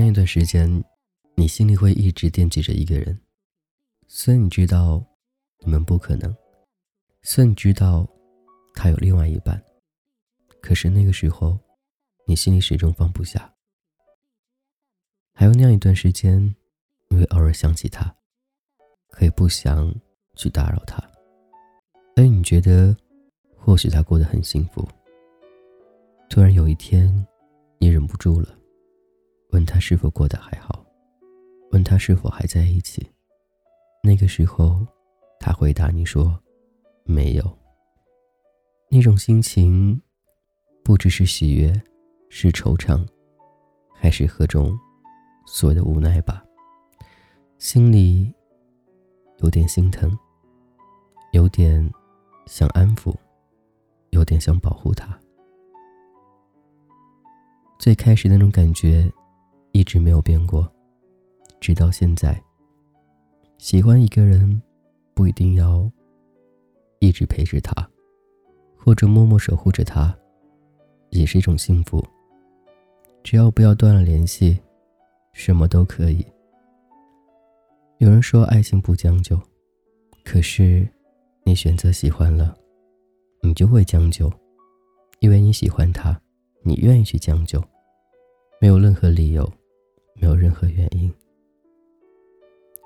那一段时间，你心里会一直惦记着一个人，虽然你知道你们不可能，虽然你知道他有另外一半，可是那个时候，你心里始终放不下。还有那样一段时间，你会偶尔想起他，可以不想去打扰他，而你觉得或许他过得很幸福。突然有一天，你忍不住了，问他是否过得还好，问他是否还在一起。那个时候，他回答你说：“没有。”那种心情，不知是喜悦，是惆怅，还是何种？所谓的无奈吧，心里有点心疼，有点想安抚，有点想保护他。最开始那种感觉一直没有变过，直到现在。喜欢一个人，不一定要一直陪着他，或者默默守护着他，也是一种幸福。只要不要断了联系。什么都可以。有人说爱情不将就，可是你选择喜欢了，你就会将就，因为你喜欢他，你愿意去将就，没有任何理由，没有任何原因。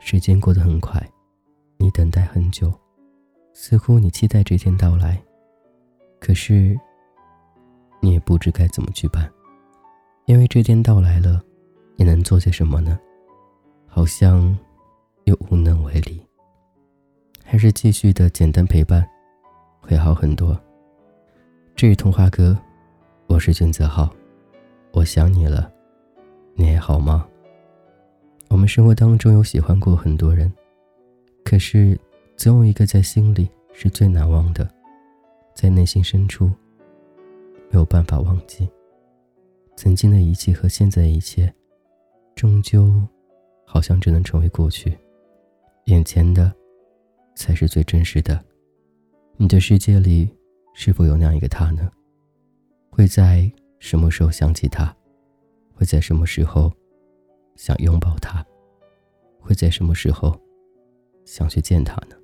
时间过得很快，你等待很久，似乎你期待这天到来，可是你也不知该怎么去办，因为这天到来了。你能做些什么呢？好像又无能为力。还是继续的简单陪伴，会好很多。这是童话哥，我是君子浩，我想你了，你还好吗？我们生活当中有喜欢过很多人，可是总有一个在心里是最难忘的，在内心深处没有办法忘记曾经的一切和现在的一切。终究，好像只能成为过去。眼前的，才是最真实的。你的世界里，是否有那样一个他呢？会在什么时候想起他？会在什么时候想拥抱他？会在什么时候想去见他呢？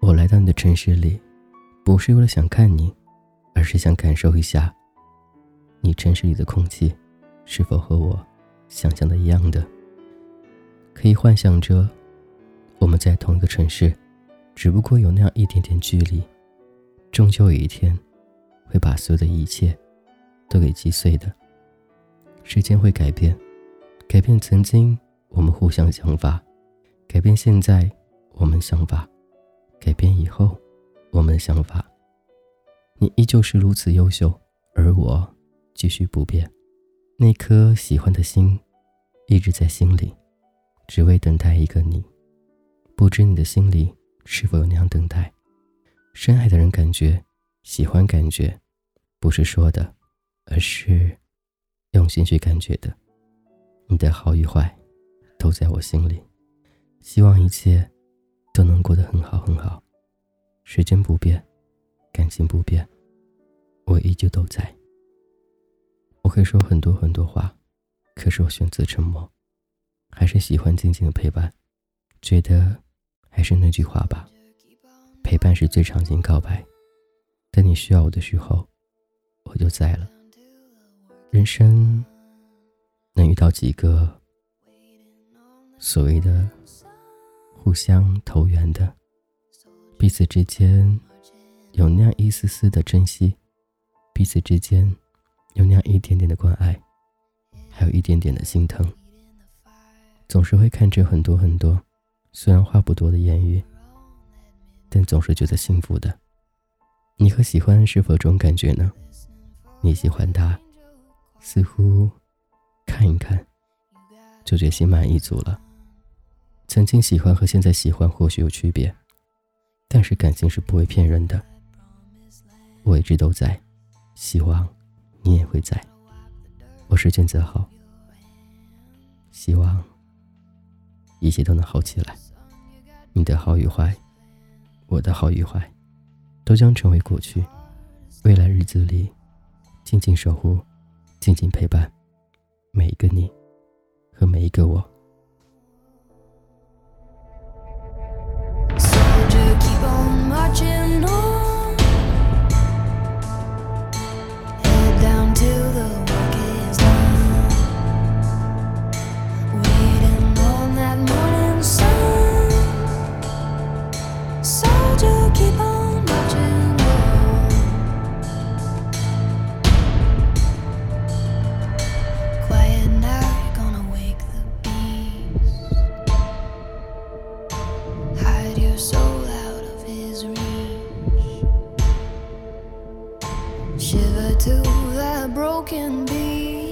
我来到你的城市里，不是为了想看你，而是想感受一下你城市里的空气。是否和我想象的一样的？可以幻想着我们在同一个城市，只不过有那样一点点距离，终究有一天会把所有的一切都给击碎的。时间会改变，改变曾经我们互相想法，改变现在我们想法，改变以后我们想法。你依旧是如此优秀，而我继续不变。那颗喜欢的心，一直在心里，只为等待一个你。不知你的心里是否有那样等待？深爱的人感觉，喜欢感觉，不是说的，而是用心去感觉的。你的好与坏，都在我心里。希望一切都能过得很好很好。时间不变，感情不变，我依旧都在。我可以说很多很多话，可是我选择沉默，还是喜欢静静的陪伴。觉得还是那句话吧，陪伴是最长情告白。等你需要我的时候，我就在了。人生能遇到几个所谓的互相投缘的，彼此之间有那样一丝丝的珍惜，彼此之间。有那样一点点的关爱，还有一点点的心疼，总是会看着很多很多，虽然话不多的言语，但总是觉得幸福的。你和喜欢是否这种感觉呢？你喜欢他，似乎看一看就觉心满意足了。曾经喜欢和现在喜欢或许有区别，但是感情是不会骗人的。我一直都在，希望。你也会在，我是俊泽浩，希望一切都能好起来。你的好与坏，我的好与坏，都将成为过去。未来日子里，静静守护，静静陪伴每一个你和每一个我。Shiver to that broken beat.